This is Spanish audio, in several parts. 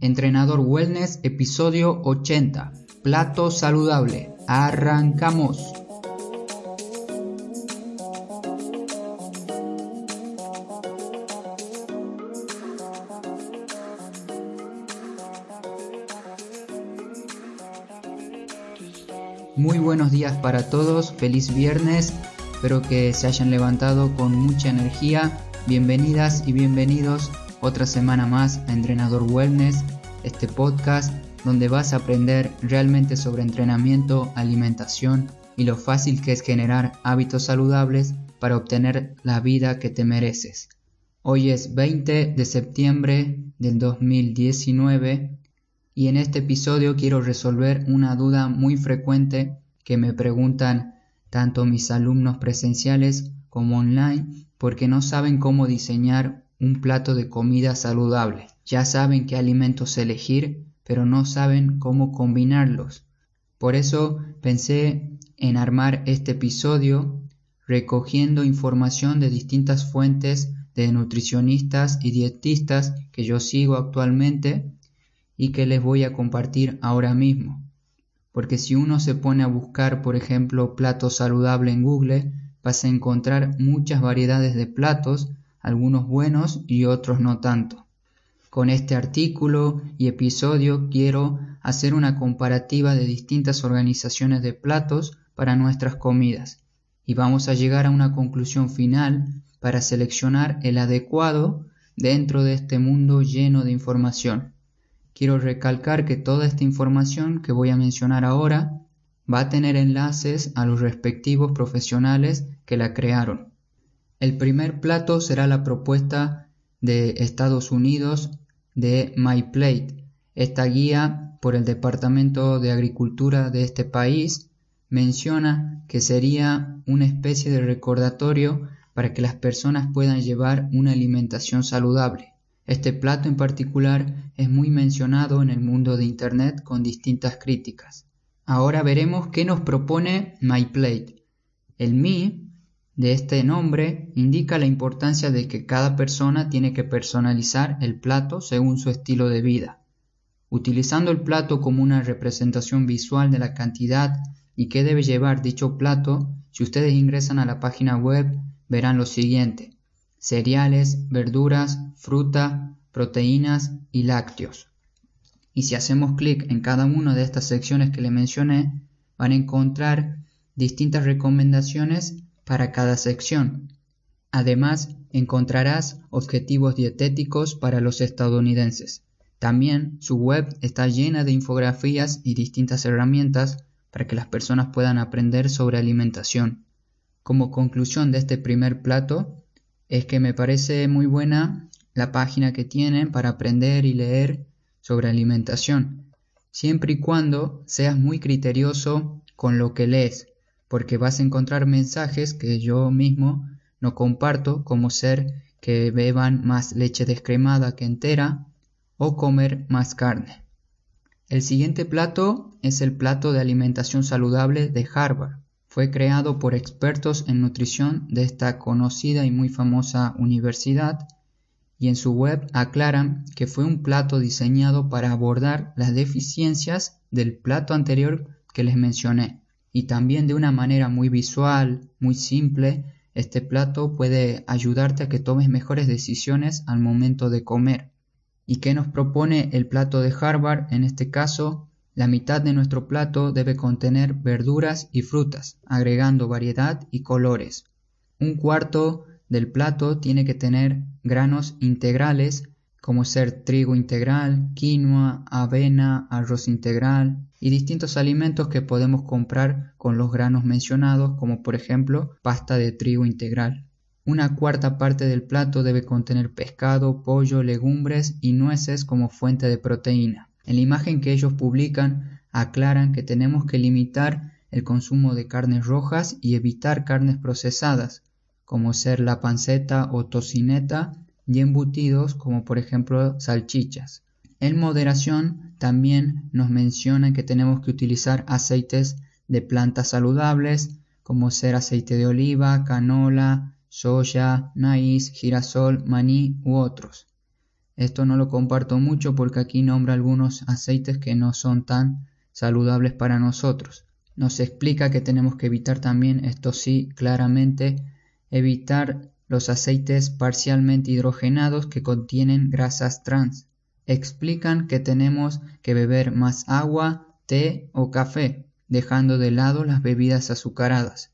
Entrenador Wellness, episodio 80. Plato saludable. Arrancamos. Muy buenos días para todos, feliz viernes, espero que se hayan levantado con mucha energía. Bienvenidas y bienvenidos otra semana más a Entrenador Wellness, este podcast donde vas a aprender realmente sobre entrenamiento, alimentación y lo fácil que es generar hábitos saludables para obtener la vida que te mereces. Hoy es 20 de septiembre del 2019 y en este episodio quiero resolver una duda muy frecuente que me preguntan tanto mis alumnos presenciales como online porque no saben cómo diseñar un plato de comida saludable. Ya saben qué alimentos elegir, pero no saben cómo combinarlos. Por eso pensé en armar este episodio recogiendo información de distintas fuentes de nutricionistas y dietistas que yo sigo actualmente y que les voy a compartir ahora mismo. Porque si uno se pone a buscar, por ejemplo, plato saludable en Google, vas a encontrar muchas variedades de platos algunos buenos y otros no tanto. Con este artículo y episodio quiero hacer una comparativa de distintas organizaciones de platos para nuestras comidas y vamos a llegar a una conclusión final para seleccionar el adecuado dentro de este mundo lleno de información. Quiero recalcar que toda esta información que voy a mencionar ahora va a tener enlaces a los respectivos profesionales que la crearon. El primer plato será la propuesta de Estados Unidos de My Plate. Esta guía por el Departamento de Agricultura de este país menciona que sería una especie de recordatorio para que las personas puedan llevar una alimentación saludable. Este plato en particular es muy mencionado en el mundo de Internet con distintas críticas. Ahora veremos qué nos propone My Plate. El Mi de este nombre indica la importancia de que cada persona tiene que personalizar el plato según su estilo de vida. Utilizando el plato como una representación visual de la cantidad y qué debe llevar dicho plato, si ustedes ingresan a la página web verán lo siguiente. Cereales, verduras, fruta, proteínas y lácteos. Y si hacemos clic en cada una de estas secciones que le mencioné, van a encontrar distintas recomendaciones para cada sección. Además, encontrarás objetivos dietéticos para los estadounidenses. También su web está llena de infografías y distintas herramientas para que las personas puedan aprender sobre alimentación. Como conclusión de este primer plato, es que me parece muy buena la página que tienen para aprender y leer sobre alimentación, siempre y cuando seas muy criterioso con lo que lees porque vas a encontrar mensajes que yo mismo no comparto, como ser que beban más leche descremada que entera o comer más carne. El siguiente plato es el plato de alimentación saludable de Harvard. Fue creado por expertos en nutrición de esta conocida y muy famosa universidad y en su web aclaran que fue un plato diseñado para abordar las deficiencias del plato anterior que les mencioné y también de una manera muy visual, muy simple, este plato puede ayudarte a que tomes mejores decisiones al momento de comer. ¿Y qué nos propone el plato de Harvard? En este caso, la mitad de nuestro plato debe contener verduras y frutas, agregando variedad y colores. Un cuarto del plato tiene que tener granos integrales como ser trigo integral, quinoa, avena, arroz integral y distintos alimentos que podemos comprar con los granos mencionados, como por ejemplo pasta de trigo integral. Una cuarta parte del plato debe contener pescado, pollo, legumbres y nueces como fuente de proteína. En la imagen que ellos publican aclaran que tenemos que limitar el consumo de carnes rojas y evitar carnes procesadas, como ser la panceta o tocineta y embutidos como por ejemplo salchichas. En moderación también nos mencionan que tenemos que utilizar aceites de plantas saludables como ser aceite de oliva, canola, soya, maíz, girasol, maní u otros. Esto no lo comparto mucho porque aquí nombra algunos aceites que no son tan saludables para nosotros. Nos explica que tenemos que evitar también, esto sí, claramente, evitar los aceites parcialmente hidrogenados que contienen grasas trans. Explican que tenemos que beber más agua, té o café, dejando de lado las bebidas azucaradas,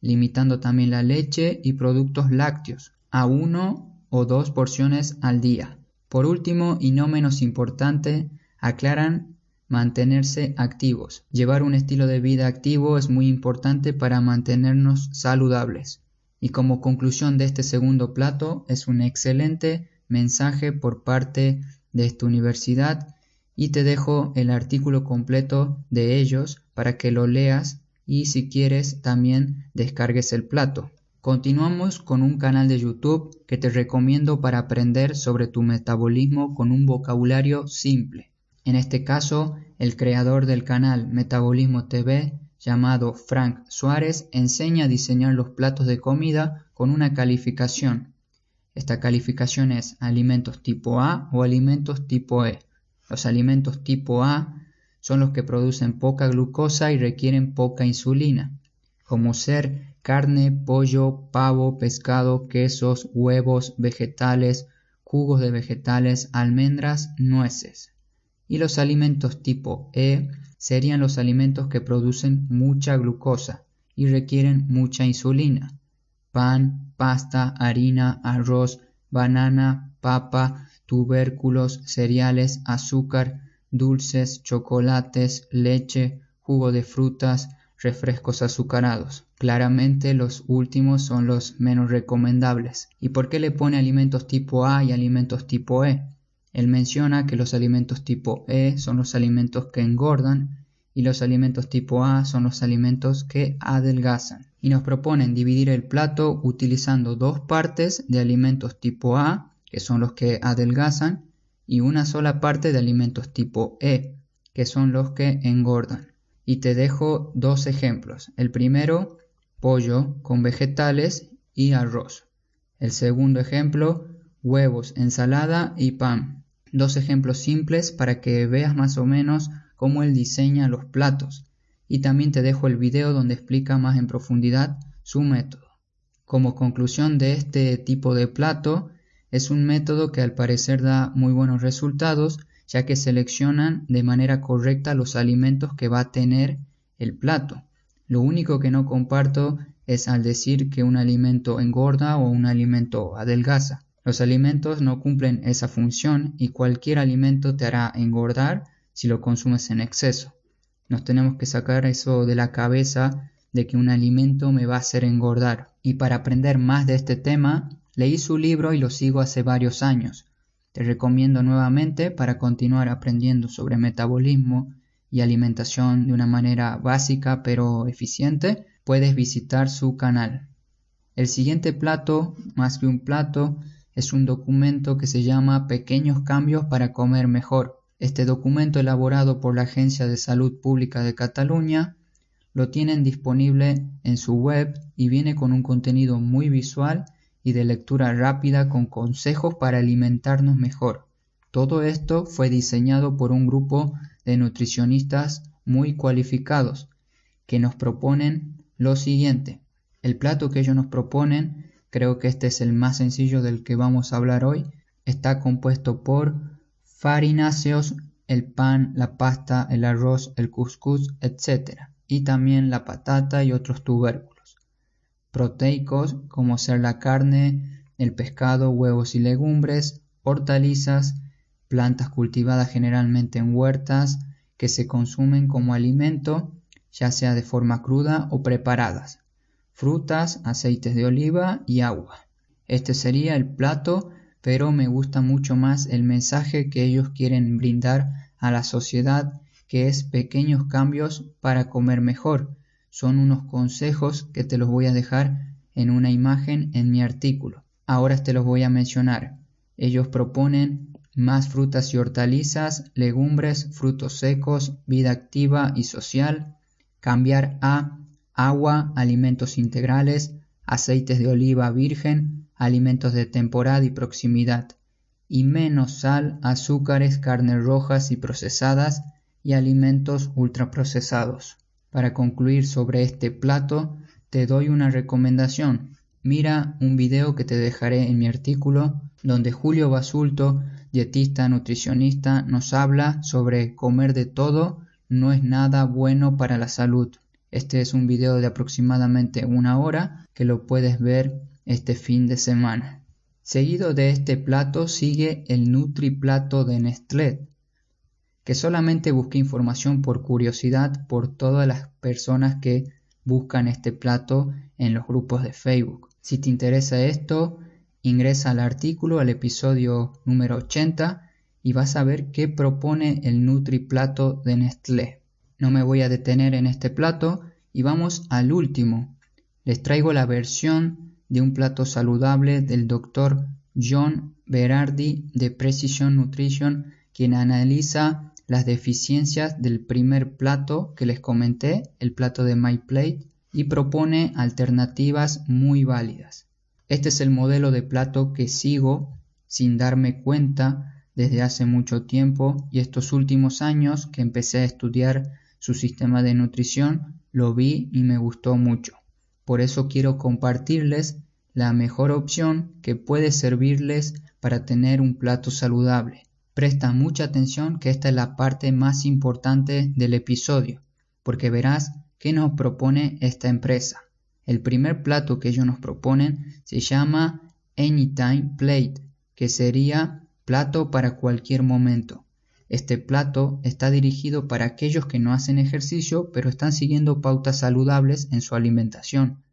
limitando también la leche y productos lácteos a uno o dos porciones al día. Por último, y no menos importante, aclaran mantenerse activos. Llevar un estilo de vida activo es muy importante para mantenernos saludables. Y como conclusión de este segundo plato es un excelente mensaje por parte de esta universidad y te dejo el artículo completo de ellos para que lo leas y si quieres también descargues el plato. Continuamos con un canal de YouTube que te recomiendo para aprender sobre tu metabolismo con un vocabulario simple. En este caso, el creador del canal Metabolismo TV, llamado Frank Suárez, enseña a diseñar los platos de comida con una calificación. Esta calificación es alimentos tipo A o alimentos tipo E. Los alimentos tipo A son los que producen poca glucosa y requieren poca insulina, como ser carne, pollo, pavo, pescado, quesos, huevos, vegetales, jugos de vegetales, almendras, nueces. Y los alimentos tipo E serían los alimentos que producen mucha glucosa y requieren mucha insulina. Pan, pasta, harina, arroz, banana, papa, tubérculos, cereales, azúcar, dulces, chocolates, leche, jugo de frutas, refrescos azucarados. Claramente los últimos son los menos recomendables. ¿Y por qué le pone alimentos tipo A y alimentos tipo E? Él menciona que los alimentos tipo E son los alimentos que engordan y los alimentos tipo A son los alimentos que adelgazan. Y nos proponen dividir el plato utilizando dos partes de alimentos tipo A, que son los que adelgazan, y una sola parte de alimentos tipo E, que son los que engordan. Y te dejo dos ejemplos. El primero pollo con vegetales y arroz. El segundo ejemplo, huevos, ensalada y pan. Dos ejemplos simples para que veas más o menos cómo él diseña los platos. Y también te dejo el video donde explica más en profundidad su método. Como conclusión de este tipo de plato, es un método que al parecer da muy buenos resultados, ya que seleccionan de manera correcta los alimentos que va a tener el plato. Lo único que no comparto es al decir que un alimento engorda o un alimento adelgaza. Los alimentos no cumplen esa función y cualquier alimento te hará engordar si lo consumes en exceso. Nos tenemos que sacar eso de la cabeza de que un alimento me va a hacer engordar. Y para aprender más de este tema, leí su libro y lo sigo hace varios años. Te recomiendo nuevamente para continuar aprendiendo sobre metabolismo y alimentación de una manera básica pero eficiente, puedes visitar su canal. El siguiente plato, más que un plato, es un documento que se llama Pequeños cambios para comer mejor. Este documento elaborado por la Agencia de Salud Pública de Cataluña lo tienen disponible en su web y viene con un contenido muy visual y de lectura rápida con consejos para alimentarnos mejor. Todo esto fue diseñado por un grupo de nutricionistas muy cualificados que nos proponen lo siguiente. El plato que ellos nos proponen, creo que este es el más sencillo del que vamos a hablar hoy, está compuesto por farináceos, el pan, la pasta, el arroz, el couscous, etc. Y también la patata y otros tubérculos. Proteicos como ser la carne, el pescado, huevos y legumbres, hortalizas, plantas cultivadas generalmente en huertas que se consumen como alimento, ya sea de forma cruda o preparadas, frutas, aceites de oliva y agua. Este sería el plato, pero me gusta mucho más el mensaje que ellos quieren brindar a la sociedad, que es pequeños cambios para comer mejor. Son unos consejos que te los voy a dejar en una imagen en mi artículo. Ahora te los voy a mencionar. Ellos proponen más frutas y hortalizas, legumbres, frutos secos, vida activa y social, cambiar a agua, alimentos integrales, aceites de oliva virgen, alimentos de temporada y proximidad, y menos sal, azúcares, carnes rojas y procesadas y alimentos ultraprocesados. Para concluir sobre este plato, te doy una recomendación. Mira un video que te dejaré en mi artículo donde Julio Basulto, dietista nutricionista, nos habla sobre comer de todo no es nada bueno para la salud. Este es un video de aproximadamente una hora que lo puedes ver este fin de semana. Seguido de este plato sigue el Nutri Plato de Nestlé, que solamente busqué información por curiosidad por todas las personas que buscan este plato en los grupos de Facebook. Si te interesa esto, ingresa al artículo, al episodio número 80 y vas a ver qué propone el Nutri Plato de Nestlé. No me voy a detener en este plato y vamos al último. Les traigo la versión de un plato saludable del doctor John Berardi de Precision Nutrition, quien analiza las deficiencias del primer plato que les comenté, el plato de My Plate, y propone alternativas muy válidas. Este es el modelo de plato que sigo sin darme cuenta desde hace mucho tiempo y estos últimos años que empecé a estudiar su sistema de nutrición lo vi y me gustó mucho. Por eso quiero compartirles la mejor opción que puede servirles para tener un plato saludable. Presta mucha atención que esta es la parte más importante del episodio, porque verás qué nos propone esta empresa. El primer plato que ellos nos proponen se llama Anytime Plate, que sería plato para cualquier momento. Este plato está dirigido para aquellos que no hacen ejercicio pero están siguiendo pautas saludables en su alimentación.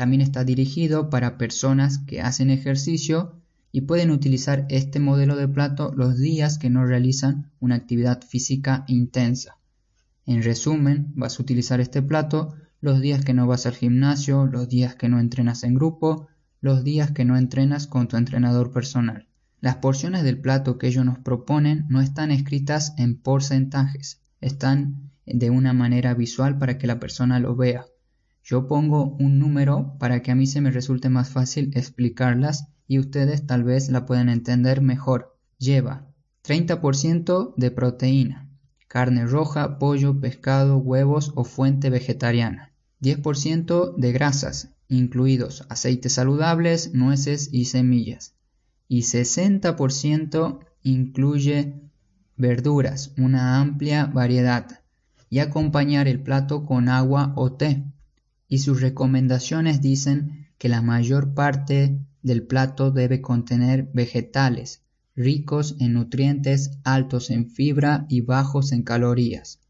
También está dirigido para personas que hacen ejercicio y pueden utilizar este modelo de plato los días que no realizan una actividad física intensa. En resumen, vas a utilizar este plato los días que no vas al gimnasio, los días que no entrenas en grupo, los días que no entrenas con tu entrenador personal. Las porciones del plato que ellos nos proponen no están escritas en porcentajes, están de una manera visual para que la persona lo vea. Yo pongo un número para que a mí se me resulte más fácil explicarlas y ustedes tal vez la puedan entender mejor. Lleva 30% de proteína, carne roja, pollo, pescado, huevos o fuente vegetariana. 10% de grasas, incluidos aceites saludables, nueces y semillas. Y 60% incluye verduras, una amplia variedad. Y acompañar el plato con agua o té. Y sus recomendaciones dicen que la mayor parte del plato debe contener vegetales, ricos en nutrientes, altos en fibra y bajos en calorías.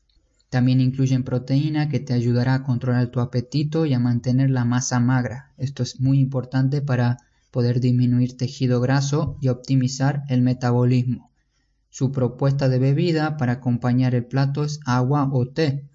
También incluyen proteína que te ayudará a controlar tu apetito y a mantener la masa magra. Esto es muy importante para poder disminuir tejido graso y optimizar el metabolismo. Su propuesta de bebida para acompañar el plato es agua o té.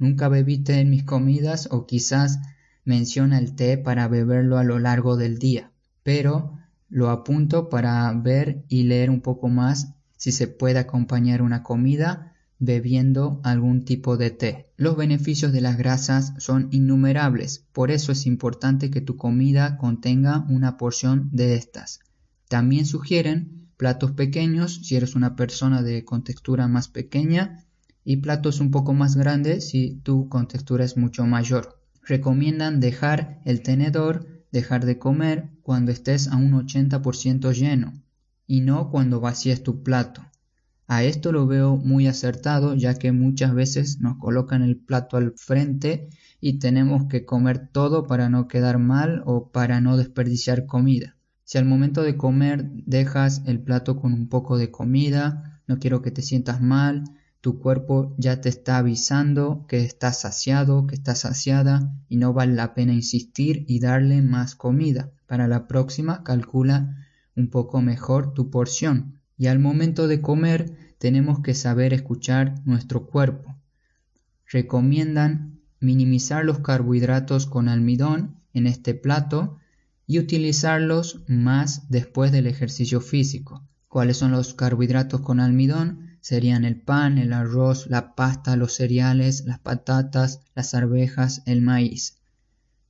Nunca bebí té en mis comidas o quizás menciona el té para beberlo a lo largo del día pero lo apunto para ver y leer un poco más si se puede acompañar una comida bebiendo algún tipo de té. Los beneficios de las grasas son innumerables, por eso es importante que tu comida contenga una porción de estas. También sugieren platos pequeños si eres una persona de contextura más pequeña y platos un poco más grandes si tu contextura es mucho mayor. Recomiendan dejar el tenedor dejar de comer cuando estés a un 80% lleno y no cuando vacíes tu plato. A esto lo veo muy acertado ya que muchas veces nos colocan el plato al frente y tenemos que comer todo para no quedar mal o para no desperdiciar comida. Si al momento de comer dejas el plato con un poco de comida, no quiero que te sientas mal, tu cuerpo ya te está avisando que estás saciado, que estás saciada y no vale la pena insistir y darle más comida. Para la próxima calcula un poco mejor tu porción. Y al momento de comer tenemos que saber escuchar nuestro cuerpo. Recomiendan minimizar los carbohidratos con almidón en este plato y utilizarlos más después del ejercicio físico. ¿Cuáles son los carbohidratos con almidón? Serían el pan, el arroz, la pasta, los cereales, las patatas, las arvejas, el maíz.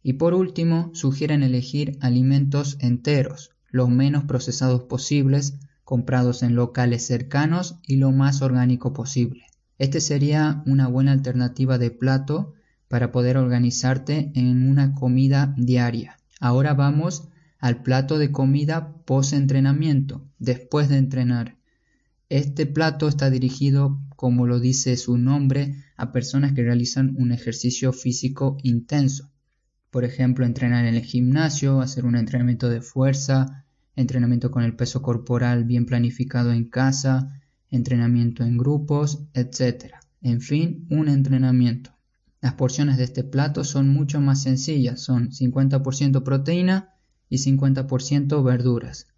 Y por último, sugieren elegir alimentos enteros, los menos procesados posibles, comprados en locales cercanos y lo más orgánico posible. Este sería una buena alternativa de plato para poder organizarte en una comida diaria. Ahora vamos al plato de comida post-entrenamiento, después de entrenar. Este plato está dirigido, como lo dice su nombre, a personas que realizan un ejercicio físico intenso. Por ejemplo, entrenar en el gimnasio, hacer un entrenamiento de fuerza, entrenamiento con el peso corporal bien planificado en casa, entrenamiento en grupos, etc. En fin, un entrenamiento. Las porciones de este plato son mucho más sencillas, son 50% proteína y 50% verduras.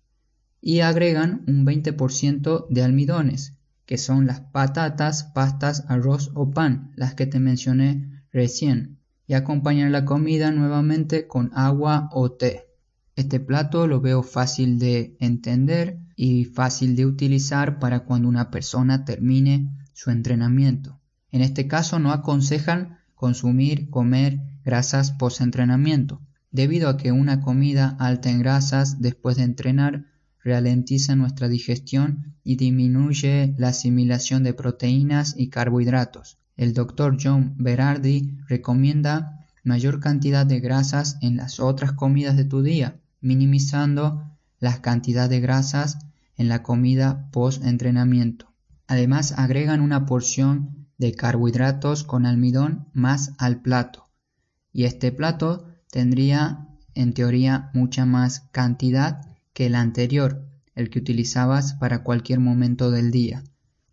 Y agregan un 20% de almidones, que son las patatas, pastas, arroz o pan, las que te mencioné recién, y acompañan la comida nuevamente con agua o té. Este plato lo veo fácil de entender y fácil de utilizar para cuando una persona termine su entrenamiento. En este caso no aconsejan consumir, comer grasas post-entrenamiento, debido a que una comida alta en grasas después de entrenar ralentiza nuestra digestión y disminuye la asimilación de proteínas y carbohidratos. El doctor John Berardi recomienda mayor cantidad de grasas en las otras comidas de tu día, minimizando la cantidad de grasas en la comida post-entrenamiento. Además agregan una porción de carbohidratos con almidón más al plato. Y este plato tendría en teoría mucha más cantidad que el anterior, el que utilizabas para cualquier momento del día,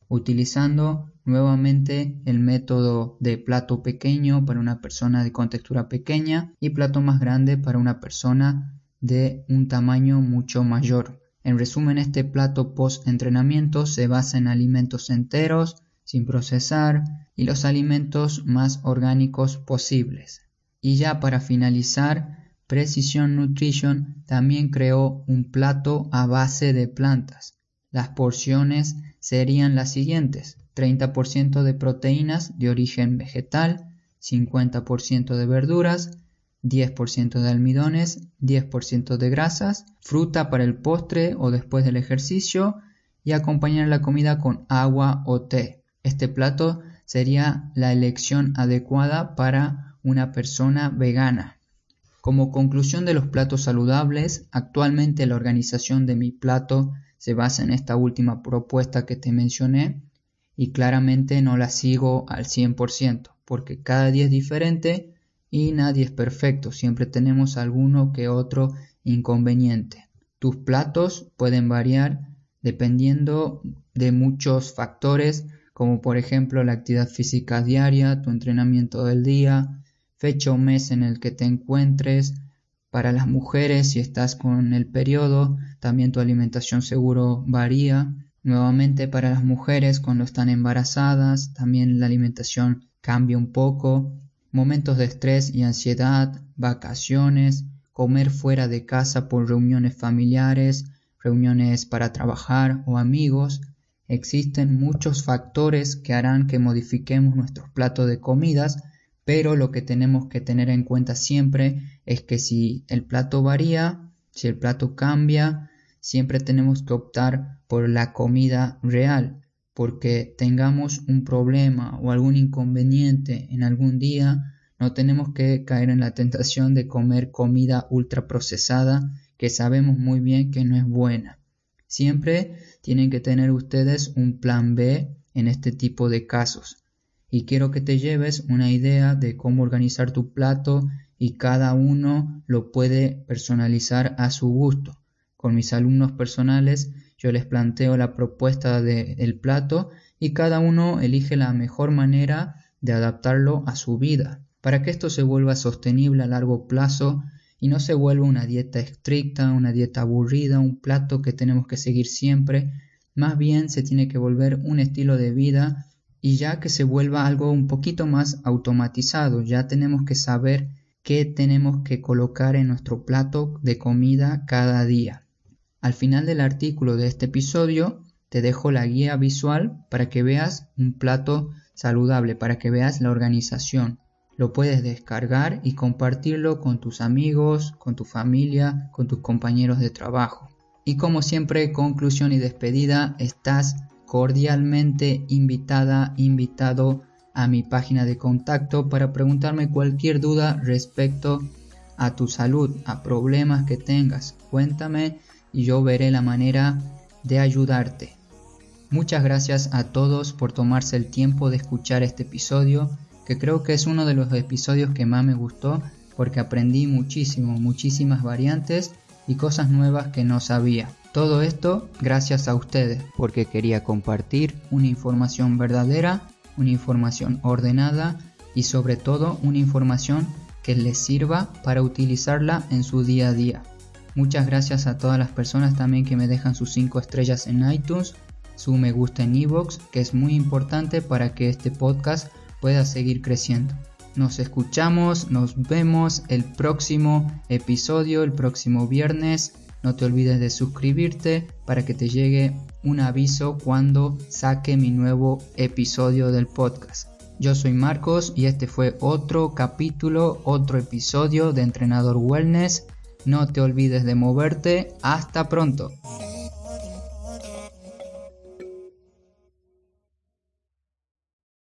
utilizando nuevamente el método de plato pequeño para una persona de contextura pequeña y plato más grande para una persona de un tamaño mucho mayor. En resumen, este plato post-entrenamiento se basa en alimentos enteros, sin procesar, y los alimentos más orgánicos posibles. Y ya para finalizar, Precision Nutrition también creó un plato a base de plantas. Las porciones serían las siguientes: 30% de proteínas de origen vegetal, 50% de verduras, 10% de almidones, 10% de grasas, fruta para el postre o después del ejercicio y acompañar la comida con agua o té. Este plato sería la elección adecuada para una persona vegana. Como conclusión de los platos saludables, actualmente la organización de mi plato se basa en esta última propuesta que te mencioné y claramente no la sigo al 100% porque cada día es diferente y nadie es perfecto, siempre tenemos alguno que otro inconveniente. Tus platos pueden variar dependiendo de muchos factores, como por ejemplo la actividad física diaria, tu entrenamiento del día, fecha o mes en el que te encuentres. Para las mujeres, si estás con el periodo, también tu alimentación seguro varía. Nuevamente para las mujeres cuando están embarazadas, también la alimentación cambia un poco momentos de estrés y ansiedad, vacaciones, comer fuera de casa por reuniones familiares, reuniones para trabajar o amigos, existen muchos factores que harán que modifiquemos nuestros platos de comidas, pero lo que tenemos que tener en cuenta siempre es que si el plato varía, si el plato cambia, siempre tenemos que optar por la comida real, porque tengamos un problema o algún inconveniente en algún día, no tenemos que caer en la tentación de comer comida ultraprocesada que sabemos muy bien que no es buena. Siempre tienen que tener ustedes un plan B en este tipo de casos. Y quiero que te lleves una idea de cómo organizar tu plato y cada uno lo puede personalizar a su gusto. Con mis alumnos personales yo les planteo la propuesta del plato y cada uno elige la mejor manera de adaptarlo a su vida, para que esto se vuelva sostenible a largo plazo y no se vuelva una dieta estricta, una dieta aburrida, un plato que tenemos que seguir siempre, más bien se tiene que volver un estilo de vida y ya que se vuelva algo un poquito más automatizado, ya tenemos que saber qué tenemos que colocar en nuestro plato de comida cada día. Al final del artículo de este episodio te dejo la guía visual para que veas un plato saludable, para que veas la organización. Lo puedes descargar y compartirlo con tus amigos, con tu familia, con tus compañeros de trabajo. Y como siempre, conclusión y despedida, estás cordialmente invitada, invitado a mi página de contacto para preguntarme cualquier duda respecto a tu salud, a problemas que tengas. Cuéntame y yo veré la manera de ayudarte. Muchas gracias a todos por tomarse el tiempo de escuchar este episodio, que creo que es uno de los episodios que más me gustó porque aprendí muchísimo, muchísimas variantes y cosas nuevas que no sabía. Todo esto gracias a ustedes, porque quería compartir una información verdadera, una información ordenada y sobre todo una información que les sirva para utilizarla en su día a día. Muchas gracias a todas las personas también que me dejan sus 5 estrellas en iTunes, su me gusta en iVoox, que es muy importante para que este podcast pueda seguir creciendo. Nos escuchamos, nos vemos el próximo episodio, el próximo viernes. No te olvides de suscribirte para que te llegue un aviso cuando saque mi nuevo episodio del podcast. Yo soy Marcos y este fue otro capítulo, otro episodio de Entrenador Wellness. No te olvides de moverte. Hasta pronto.